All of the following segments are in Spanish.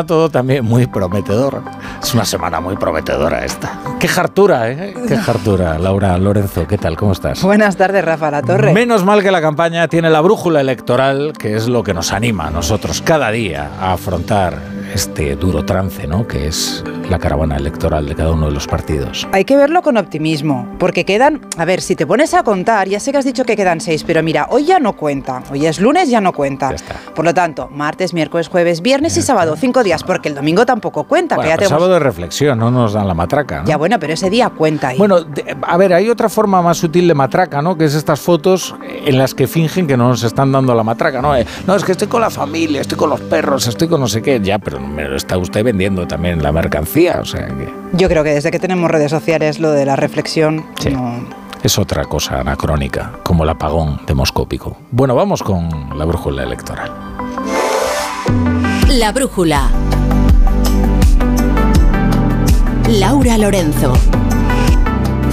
todo también muy prometedor. Es una semana muy prometedora esta. Qué hartura, ¿eh? Qué hartura. Laura Lorenzo, ¿qué tal? ¿Cómo estás? Buenas tardes, Rafa La Torre. Menos mal que la campaña tiene la brújula electoral, que es lo que nos anima a nosotros cada día a afrontar este duro trance, ¿no? Que es la caravana electoral de cada uno de los partidos. Hay que verlo con optimismo, porque quedan, a ver, si te pones a contar, ya sé que has dicho que quedan seis, pero mira, hoy ya no cuenta, hoy es lunes, ya no cuenta. Ya está. Por lo tanto, martes, miércoles, jueves, viernes y sábado, cinco días, porque el domingo tampoco cuenta. Bueno, que ya tenemos- sábado de reflexión, no nos dan la matraca. ¿no? Ya bueno, pero ese día cuenta ahí. Bueno, de- a ver, hay otra forma más sutil de matraca, ¿no? Que es estas fotos en las que fingen que no nos están dando la matraca, ¿no? Eh, no, es que estoy con la familia, estoy con los perros, estoy con no sé qué. Ya, pero me lo está usted vendiendo también la mercancía, o sea que Yo creo que desde que tenemos redes sociales lo de la reflexión Sí. no- es otra cosa anacrónica, como el apagón demoscópico. Bueno, vamos con la brújula electoral. La brújula. Laura Lorenzo.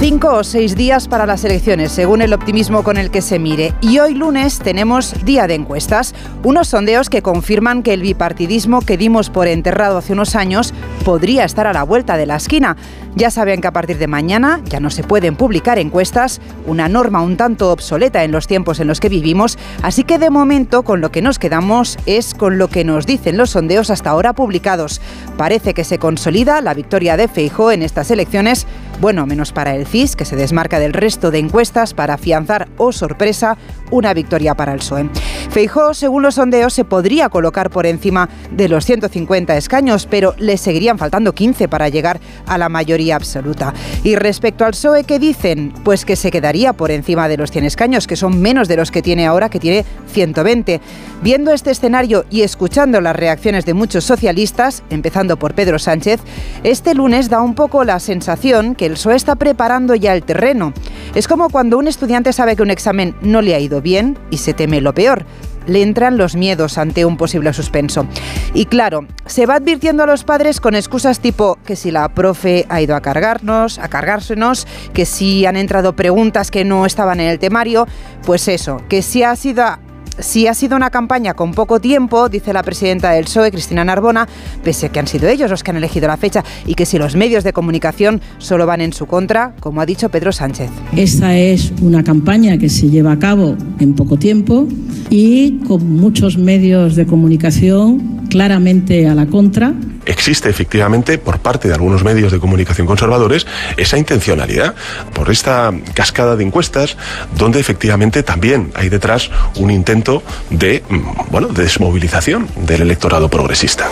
Cinco o seis días para las elecciones, según el optimismo con el que se mire. Y hoy lunes tenemos día de encuestas, unos sondeos que confirman que el bipartidismo que dimos por enterrado hace unos años podría estar a la vuelta de la esquina. Ya saben que a partir de mañana ya no se pueden publicar encuestas, una norma un tanto obsoleta en los tiempos en los que vivimos, así que de momento con lo que nos quedamos es con lo que nos dicen los sondeos hasta ahora publicados. Parece que se consolida la victoria de Feijó en estas elecciones, bueno, menos para el CIS, que se desmarca del resto de encuestas para afianzar, o sorpresa, una victoria para el PSOE. Feijó, según los sondeos, se podría colocar por encima de los 150 escaños, pero le seguirían faltando 15 para llegar a la mayoría absoluta. Y respecto al PSOE, ¿qué dicen? Pues que se quedaría por encima de los 100 escaños, que son menos de los que tiene ahora, que tiene 120. Viendo este escenario y escuchando las reacciones de muchos socialistas, empezando por Pedro Sánchez, este lunes da un poco la sensación que el PSOE está preparando ya el terreno. Es como cuando un estudiante sabe que un examen no le ha ido bien y se teme lo peor le entran los miedos ante un posible suspenso. Y claro, se va advirtiendo a los padres con excusas tipo que si la profe ha ido a cargarnos, a cargársenos, que si han entrado preguntas que no estaban en el temario, pues eso, que si ha sido si ha sido una campaña con poco tiempo, dice la presidenta del PSOE, Cristina Narbona, pese a que han sido ellos los que han elegido la fecha y que si los medios de comunicación solo van en su contra, como ha dicho Pedro Sánchez. Esta es una campaña que se lleva a cabo en poco tiempo y con muchos medios de comunicación claramente a la contra. Existe efectivamente por parte de algunos medios de comunicación conservadores esa intencionalidad por esta cascada de encuestas donde efectivamente también hay detrás un intento de mm, bueno, de desmovilización del electorado progresista.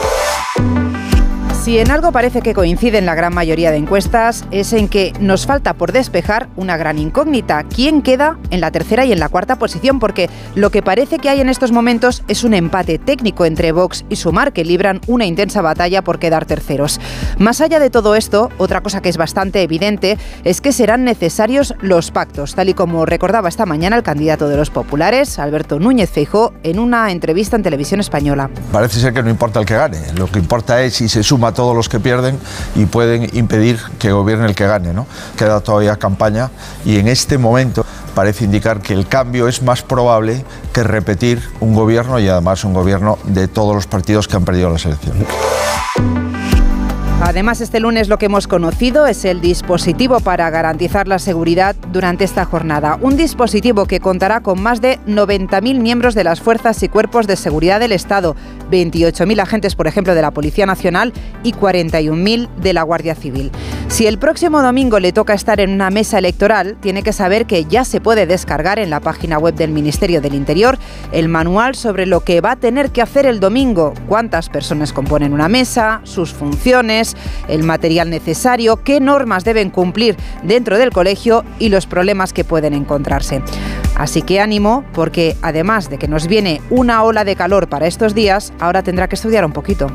Si en algo parece que coinciden la gran mayoría de encuestas es en que nos falta por despejar una gran incógnita. ¿Quién queda en la tercera y en la cuarta posición? Porque lo que parece que hay en estos momentos es un empate técnico entre Vox y Sumar que libran una intensa batalla por quedar terceros. Más allá de todo esto, otra cosa que es bastante evidente es que serán necesarios los pactos, tal y como recordaba esta mañana el candidato de los populares, Alberto Núñez Feijó, en una entrevista en televisión española. Parece ser que no importa el que gane, lo que importa es si se suma a todos los que pierden y pueden impedir que gobierne el que gane. ¿no? Queda todavía campaña y en este momento parece indicar que el cambio es más probable que repetir un gobierno y además un gobierno de todos los partidos que han perdido las elecciones. Además, este lunes lo que hemos conocido es el dispositivo para garantizar la seguridad durante esta jornada. Un dispositivo que contará con más de 90.000 miembros de las fuerzas y cuerpos de seguridad del Estado, 28.000 agentes, por ejemplo, de la Policía Nacional y 41.000 de la Guardia Civil. Si el próximo domingo le toca estar en una mesa electoral, tiene que saber que ya se puede descargar en la página web del Ministerio del Interior el manual sobre lo que va a tener que hacer el domingo, cuántas personas componen una mesa, sus funciones, el material necesario, qué normas deben cumplir dentro del colegio y los problemas que pueden encontrarse. Así que ánimo, porque además de que nos viene una ola de calor para estos días, ahora tendrá que estudiar un poquito.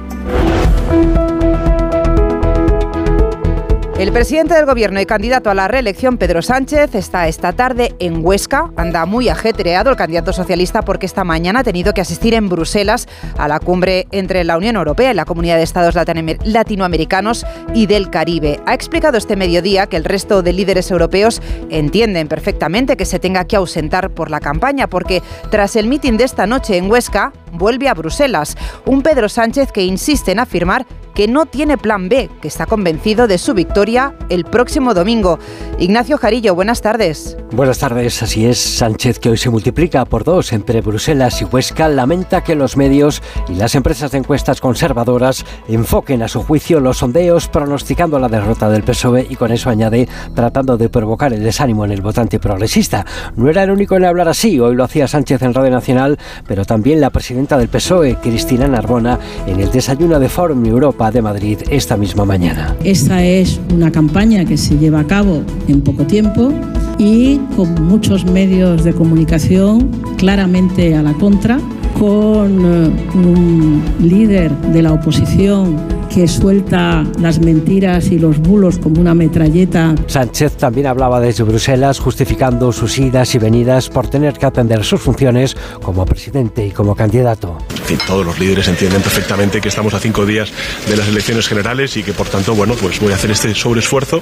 El presidente del gobierno y candidato a la reelección, Pedro Sánchez, está esta tarde en Huesca. Anda muy ajetreado el candidato socialista porque esta mañana ha tenido que asistir en Bruselas a la cumbre entre la Unión Europea y la Comunidad de Estados Latinoamericanos y del Caribe. Ha explicado este mediodía que el resto de líderes europeos entienden perfectamente que se tenga que ausentar por la campaña porque tras el mitin de esta noche en Huesca, vuelve a Bruselas. Un Pedro Sánchez que insiste en afirmar que no tiene plan B, que está convencido de su victoria el próximo domingo. Ignacio Jarillo, buenas tardes. Buenas tardes, así es. Sánchez, que hoy se multiplica por dos entre Bruselas y Huesca, lamenta que los medios y las empresas de encuestas conservadoras enfoquen a su juicio los sondeos pronosticando la derrota del PSOE y con eso añade tratando de provocar el desánimo en el votante progresista. No era el único en hablar así, hoy lo hacía Sánchez en Radio Nacional, pero también la presidenta del PSOE, Cristina Narbona, en el desayuno de Forum Europa de Madrid esta misma mañana. Esta es una campaña que se lleva a cabo en poco tiempo y con muchos medios de comunicación claramente a la contra, con eh, un líder de la oposición que suelta las mentiras y los bulos como una metralleta. Sánchez también hablaba desde Bruselas justificando sus idas y venidas por tener que atender sus funciones como presidente y como candidato. Todos los líderes entienden perfectamente que estamos a cinco días de las elecciones generales y que por tanto, bueno, pues voy a hacer este sobreesfuerzo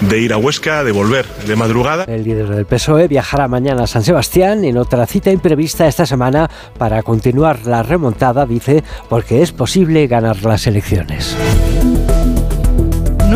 de ir a Huesca, de volver de madrugada. El líder del PSOE viajará mañana a San Sebastián en otra cita imprevista esta semana para continuar la remontada, dice, porque es posible ganar las elecciones.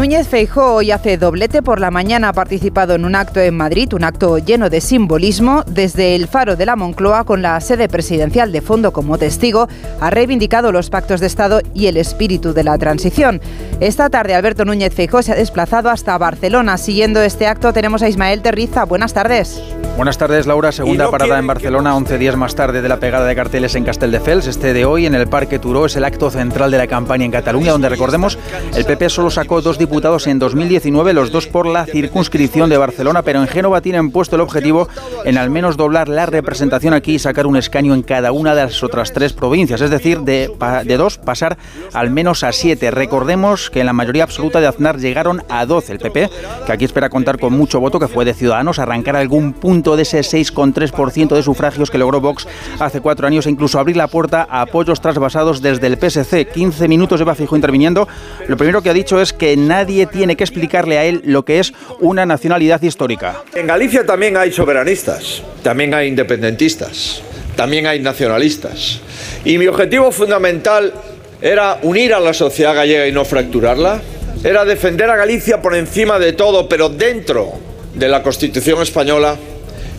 Núñez Feijóo hoy hace doblete por la mañana ha participado en un acto en Madrid, un acto lleno de simbolismo. Desde el Faro de la Moncloa, con la sede presidencial de fondo como testigo, ha reivindicado los pactos de Estado y el espíritu de la transición. Esta tarde Alberto Núñez Feijóo se ha desplazado hasta Barcelona. Siguiendo este acto tenemos a Ismael Terriza. Buenas tardes. Buenas tardes, Laura. Segunda parada en Barcelona, 11 días más tarde de la pegada de carteles en Castelldefels. Este de hoy en el Parque Turó es el acto central de la campaña en Cataluña, donde recordemos el PP solo sacó dos diputados en 2019, los dos por la circunscripción de Barcelona, pero en Génova tienen puesto el objetivo en al menos doblar la representación aquí y sacar un escaño en cada una de las otras tres provincias, es decir, de, de dos pasar al menos a siete. Recordemos que en la mayoría absoluta de Aznar llegaron a 12 el PP, que aquí espera contar con mucho voto, que fue de Ciudadanos, arrancar algún punto de ese 6,3% de sufragios que logró Vox hace cuatro años e incluso abrir la puerta a apoyos trasvasados desde el PSC. 15 minutos lleva Fijo interviniendo. Lo primero que ha dicho es que nadie tiene que explicarle a él lo que es una nacionalidad histórica. En Galicia también hay soberanistas, también hay independentistas, también hay nacionalistas. Y mi objetivo fundamental era unir a la sociedad gallega y no fracturarla. Era defender a Galicia por encima de todo, pero dentro de la Constitución española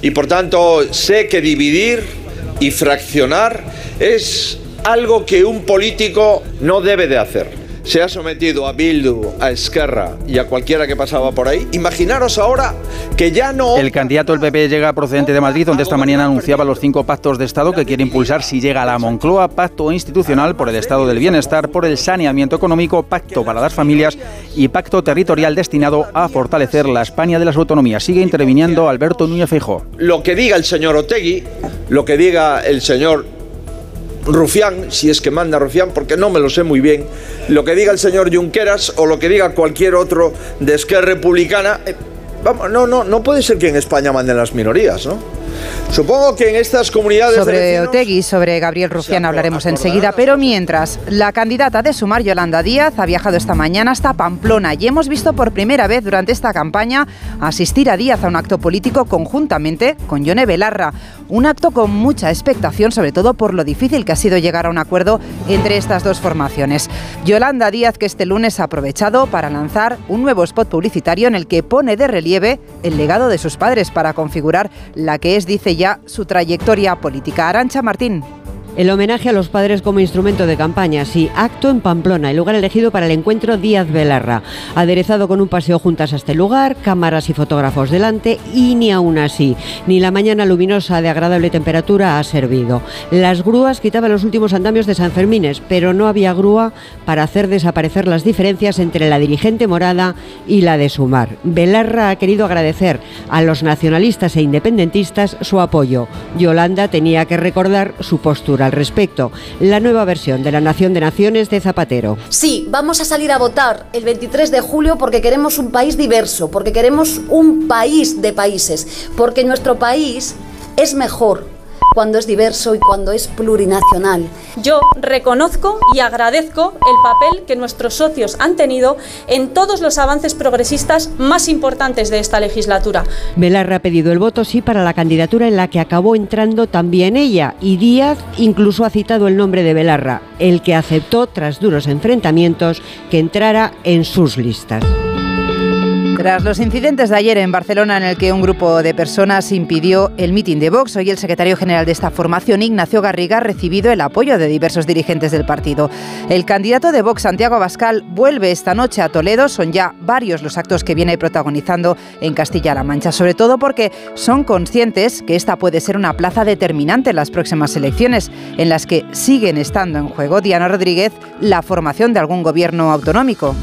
y por tanto sé que dividir y fraccionar es algo que un político no debe de hacer se ha sometido a Bildu, a Esquerra y a cualquiera que pasaba por ahí. Imaginaros ahora que ya no... El candidato del PP llega procedente de Madrid, donde esta mañana anunciaba los cinco pactos de Estado que quiere impulsar si llega a la Moncloa, pacto institucional por el Estado del Bienestar, por el saneamiento económico, pacto para las familias y pacto territorial destinado a fortalecer la España de las autonomías. Sigue interviniendo Alberto Núñez Feijóo. Lo que diga el señor Otegui, lo que diga el señor Rufián, si es que manda Rufián, porque no me lo sé muy bien, lo que diga el señor Junqueras o lo que diga cualquier otro de Esquerra Republicana, eh, vamos, no, no, no puede ser que en España manden las minorías, ¿no? Supongo que en estas comunidades. Sobre Otegui, sobre Gabriel Rufián hablaremos enseguida, pero mientras, la candidata de Sumar, Yolanda Díaz, ha viajado esta mañana hasta Pamplona y hemos visto por primera vez durante esta campaña asistir a Díaz a un acto político conjuntamente con Yone Belarra. Un acto con mucha expectación, sobre todo por lo difícil que ha sido llegar a un acuerdo entre estas dos formaciones. Yolanda Díaz, que este lunes ha aprovechado para lanzar un nuevo spot publicitario en el que pone de relieve el legado de sus padres para configurar la que es dice su trayectoria política. Arancha Martín. El homenaje a los padres como instrumento de campaña, sí, acto en Pamplona, el lugar elegido para el encuentro Díaz Belarra. Aderezado con un paseo juntas a este lugar, cámaras y fotógrafos delante, y ni aún así, ni la mañana luminosa de agradable temperatura ha servido. Las grúas quitaban los últimos andamios de San Fermines, pero no había grúa para hacer desaparecer las diferencias entre la dirigente morada y la de Sumar. Belarra ha querido agradecer a los nacionalistas e independentistas su apoyo. Yolanda tenía que recordar su postura al respecto, la nueva versión de la Nación de Naciones de Zapatero. Sí, vamos a salir a votar el 23 de julio porque queremos un país diverso, porque queremos un país de países, porque nuestro país es mejor cuando es diverso y cuando es plurinacional. Yo reconozco y agradezco el papel que nuestros socios han tenido en todos los avances progresistas más importantes de esta legislatura. Belarra ha pedido el voto sí para la candidatura en la que acabó entrando también ella y Díaz incluso ha citado el nombre de Belarra, el que aceptó tras duros enfrentamientos que entrara en sus listas. Tras los incidentes de ayer en Barcelona en el que un grupo de personas impidió el mitin de Vox, hoy el secretario general de esta formación, Ignacio Garriga, ha recibido el apoyo de diversos dirigentes del partido. El candidato de Vox, Santiago Abascal, vuelve esta noche a Toledo. Son ya varios los actos que viene protagonizando en Castilla-La Mancha, sobre todo porque son conscientes que esta puede ser una plaza determinante en las próximas elecciones, en las que siguen estando en juego, Diana Rodríguez, la formación de algún gobierno autonómico.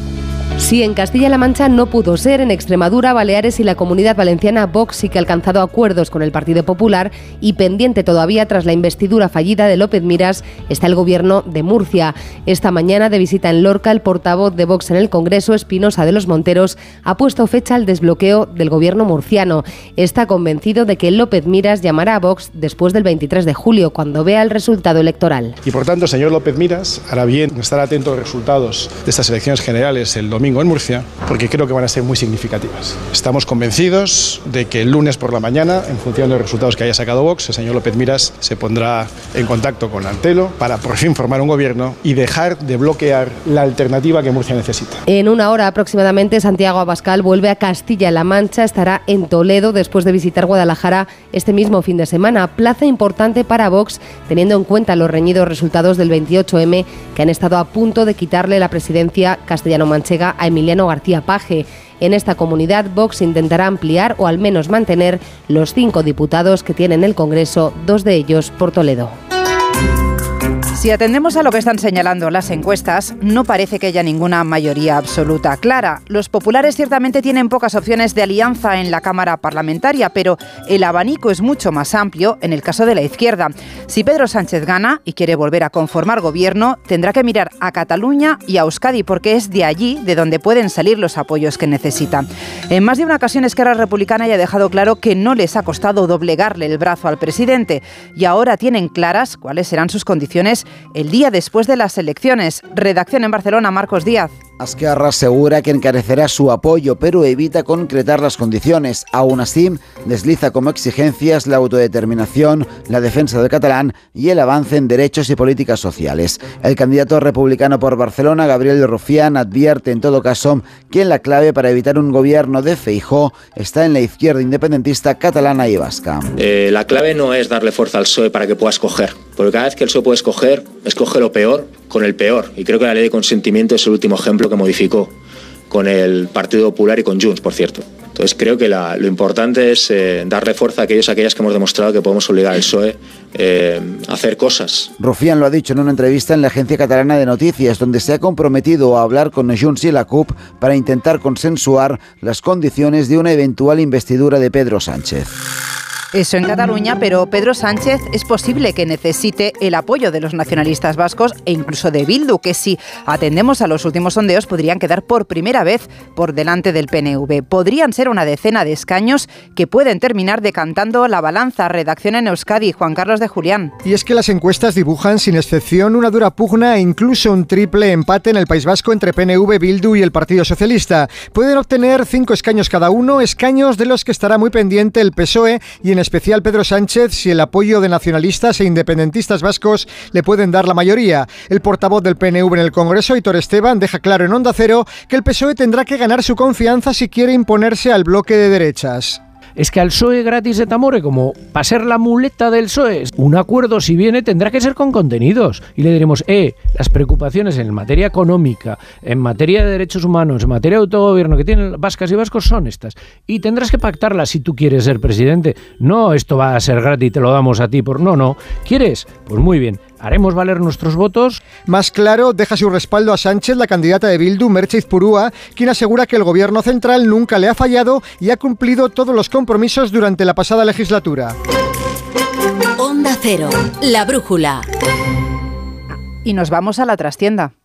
Sí, en Castilla-La Mancha no pudo ser. En Extremadura, Baleares y la Comunidad Valenciana, Vox sí que ha alcanzado acuerdos con el Partido Popular y pendiente todavía tras la investidura fallida de López Miras está el gobierno de Murcia. Esta mañana de visita en Lorca, el portavoz de Vox en el Congreso, Espinosa de los Monteros, ha puesto fecha al desbloqueo del gobierno murciano. Está convencido de que López Miras llamará a Vox después del 23 de julio, cuando vea el resultado electoral. Y por tanto, señor López Miras hará bien estar atento a los resultados de estas elecciones generales el domingo en Murcia, porque creo que van a ser muy significativas. Estamos convencidos de que el lunes por la mañana, en función de los resultados que haya sacado Vox, el señor López Miras se pondrá en contacto con Antelo para por fin formar un gobierno y dejar de bloquear la alternativa que Murcia necesita. En una hora aproximadamente, Santiago Abascal vuelve a Castilla-La Mancha, estará en Toledo después de visitar Guadalajara este mismo fin de semana. Plaza importante para Vox, teniendo en cuenta los reñidos resultados del 28M que han estado a punto de quitarle la presidencia castellano-manchega a Emiliano García Paje. En esta comunidad, Vox intentará ampliar o al menos mantener los cinco diputados que tiene en el Congreso, dos de ellos por Toledo. Si atendemos a lo que están señalando las encuestas, no parece que haya ninguna mayoría absoluta clara. Los populares ciertamente tienen pocas opciones de alianza en la Cámara Parlamentaria, pero el abanico es mucho más amplio en el caso de la izquierda. Si Pedro Sánchez gana y quiere volver a conformar gobierno, tendrá que mirar a Cataluña y a Euskadi porque es de allí de donde pueden salir los apoyos que necesita. En más de una ocasión Esquerra Republicana ya ha dejado claro que no les ha costado doblegarle el brazo al presidente y ahora tienen claras cuáles serán sus condiciones el día después de las elecciones. Redacción en Barcelona, Marcos Díaz. Azquerra asegura que encarecerá su apoyo, pero evita concretar las condiciones. Aún así, desliza como exigencias la autodeterminación, la defensa del catalán y el avance en derechos y políticas sociales. El candidato republicano por Barcelona, Gabriel Rufián, advierte en todo caso que la clave para evitar un gobierno de Feijó está en la izquierda independentista catalana y vasca. Eh, la clave no es darle fuerza al PSOE para que pueda escoger, porque cada vez que el PSOE puede escoger, escoge lo peor con el peor. Y creo que la ley de consentimiento es el último ejemplo que modificó con el Partido Popular y con Junts, por cierto. Entonces creo que lo importante es eh, darle fuerza a aquellos aquellas que hemos demostrado que podemos obligar al PSOE eh, a hacer cosas. Rufián lo ha dicho en una entrevista en la agencia catalana de noticias, donde se ha comprometido a hablar con Junts y la CUP para intentar consensuar las condiciones de una eventual investidura de Pedro Sánchez. Eso en Cataluña, pero Pedro Sánchez es posible que necesite el apoyo de los nacionalistas vascos e incluso de Bildu, que si atendemos a los últimos sondeos podrían quedar por primera vez por delante del PNV. Podrían ser una decena de escaños que pueden terminar decantando la balanza. Redacción en Euskadi, Juan Carlos de Julián. Y es que las encuestas dibujan sin excepción una dura pugna e incluso un triple empate en el País Vasco entre PNV, Bildu y el Partido Socialista. Pueden obtener cinco escaños cada uno, escaños de los que estará muy pendiente el PSOE y en especial Pedro Sánchez si el apoyo de nacionalistas e independentistas vascos le pueden dar la mayoría. El portavoz del PNV en el Congreso, Hitor Esteban, deja claro en Onda Cero que el PSOE tendrá que ganar su confianza si quiere imponerse al bloque de derechas es que al PSOE gratis de Tamore, como para ser la muleta del PSOE, un acuerdo si viene tendrá que ser con contenidos. Y le diremos, eh, las preocupaciones en materia económica, en materia de derechos humanos, en materia de autogobierno que tienen vascas y vascos son estas. Y tendrás que pactarlas si tú quieres ser presidente. No, esto va a ser gratis, te lo damos a ti por... No, no. ¿Quieres? Pues muy bien haremos valer nuestros votos. Más claro, deja su respaldo a Sánchez, la candidata de Bildu, Merche Purúa, quien asegura que el gobierno central nunca le ha fallado y ha cumplido todos los compromisos durante la pasada legislatura. Onda Cero, la brújula. Y nos vamos a la trastienda.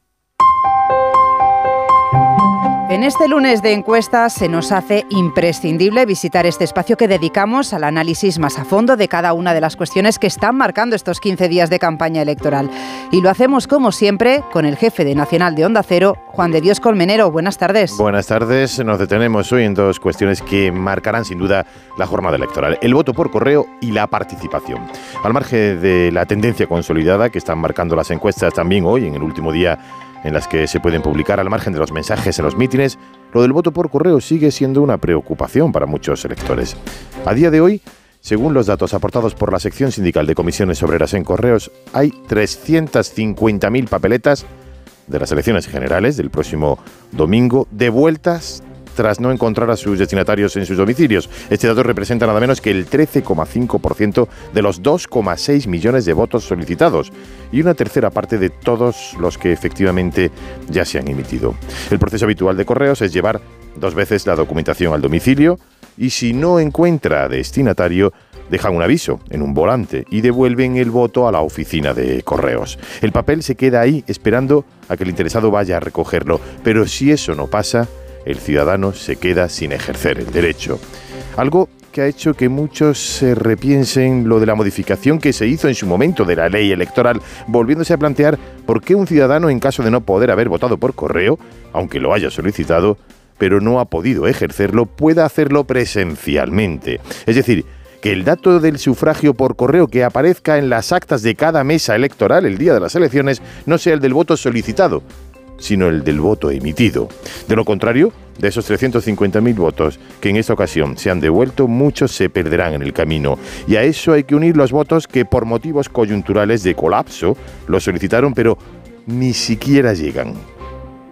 En este lunes de encuestas se nos hace imprescindible visitar este espacio que dedicamos al análisis más a fondo de cada una de las cuestiones que están marcando estos 15 días de campaña electoral. Y lo hacemos como siempre con el jefe de Nacional de Onda Cero, Juan de Dios Colmenero. Buenas tardes. Buenas tardes. Nos detenemos hoy en dos cuestiones que marcarán sin duda la jornada electoral. El voto por correo y la participación. Al margen de la tendencia consolidada que están marcando las encuestas también hoy, en el último día en las que se pueden publicar al margen de los mensajes en los mítines, lo del voto por correo sigue siendo una preocupación para muchos electores. A día de hoy, según los datos aportados por la sección sindical de comisiones obreras en correos, hay 350.000 papeletas de las elecciones generales del próximo domingo devueltas tras no encontrar a sus destinatarios en sus domicilios. Este dato representa nada menos que el 13,5% de los 2,6 millones de votos solicitados y una tercera parte de todos los que efectivamente ya se han emitido. El proceso habitual de correos es llevar dos veces la documentación al domicilio y si no encuentra destinatario, dejan un aviso en un volante y devuelven el voto a la oficina de correos. El papel se queda ahí esperando a que el interesado vaya a recogerlo, pero si eso no pasa, el ciudadano se queda sin ejercer el derecho. Algo que ha hecho que muchos se repiensen lo de la modificación que se hizo en su momento de la ley electoral, volviéndose a plantear por qué un ciudadano, en caso de no poder haber votado por correo, aunque lo haya solicitado, pero no ha podido ejercerlo, pueda hacerlo presencialmente. Es decir, que el dato del sufragio por correo que aparezca en las actas de cada mesa electoral el día de las elecciones no sea el del voto solicitado, sino el del voto emitido. De lo contrario, de esos 350.000 votos que en esta ocasión se han devuelto, muchos se perderán en el camino. Y a eso hay que unir los votos que por motivos coyunturales de colapso lo solicitaron, pero ni siquiera llegan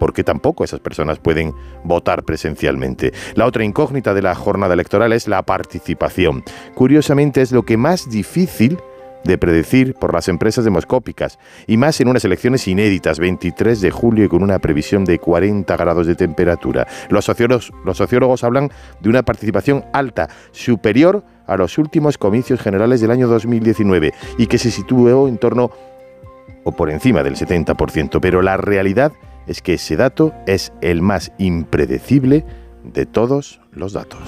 porque tampoco esas personas pueden votar presencialmente. La otra incógnita de la jornada electoral es la participación. Curiosamente es lo que más difícil de predecir por las empresas demoscópicas, y más en unas elecciones inéditas, 23 de julio y con una previsión de 40 grados de temperatura. Los sociólogos, los sociólogos hablan de una participación alta, superior a los últimos comicios generales del año 2019, y que se situó en torno o por encima del 70%, pero la realidad es que ese dato es el más impredecible de todos los datos.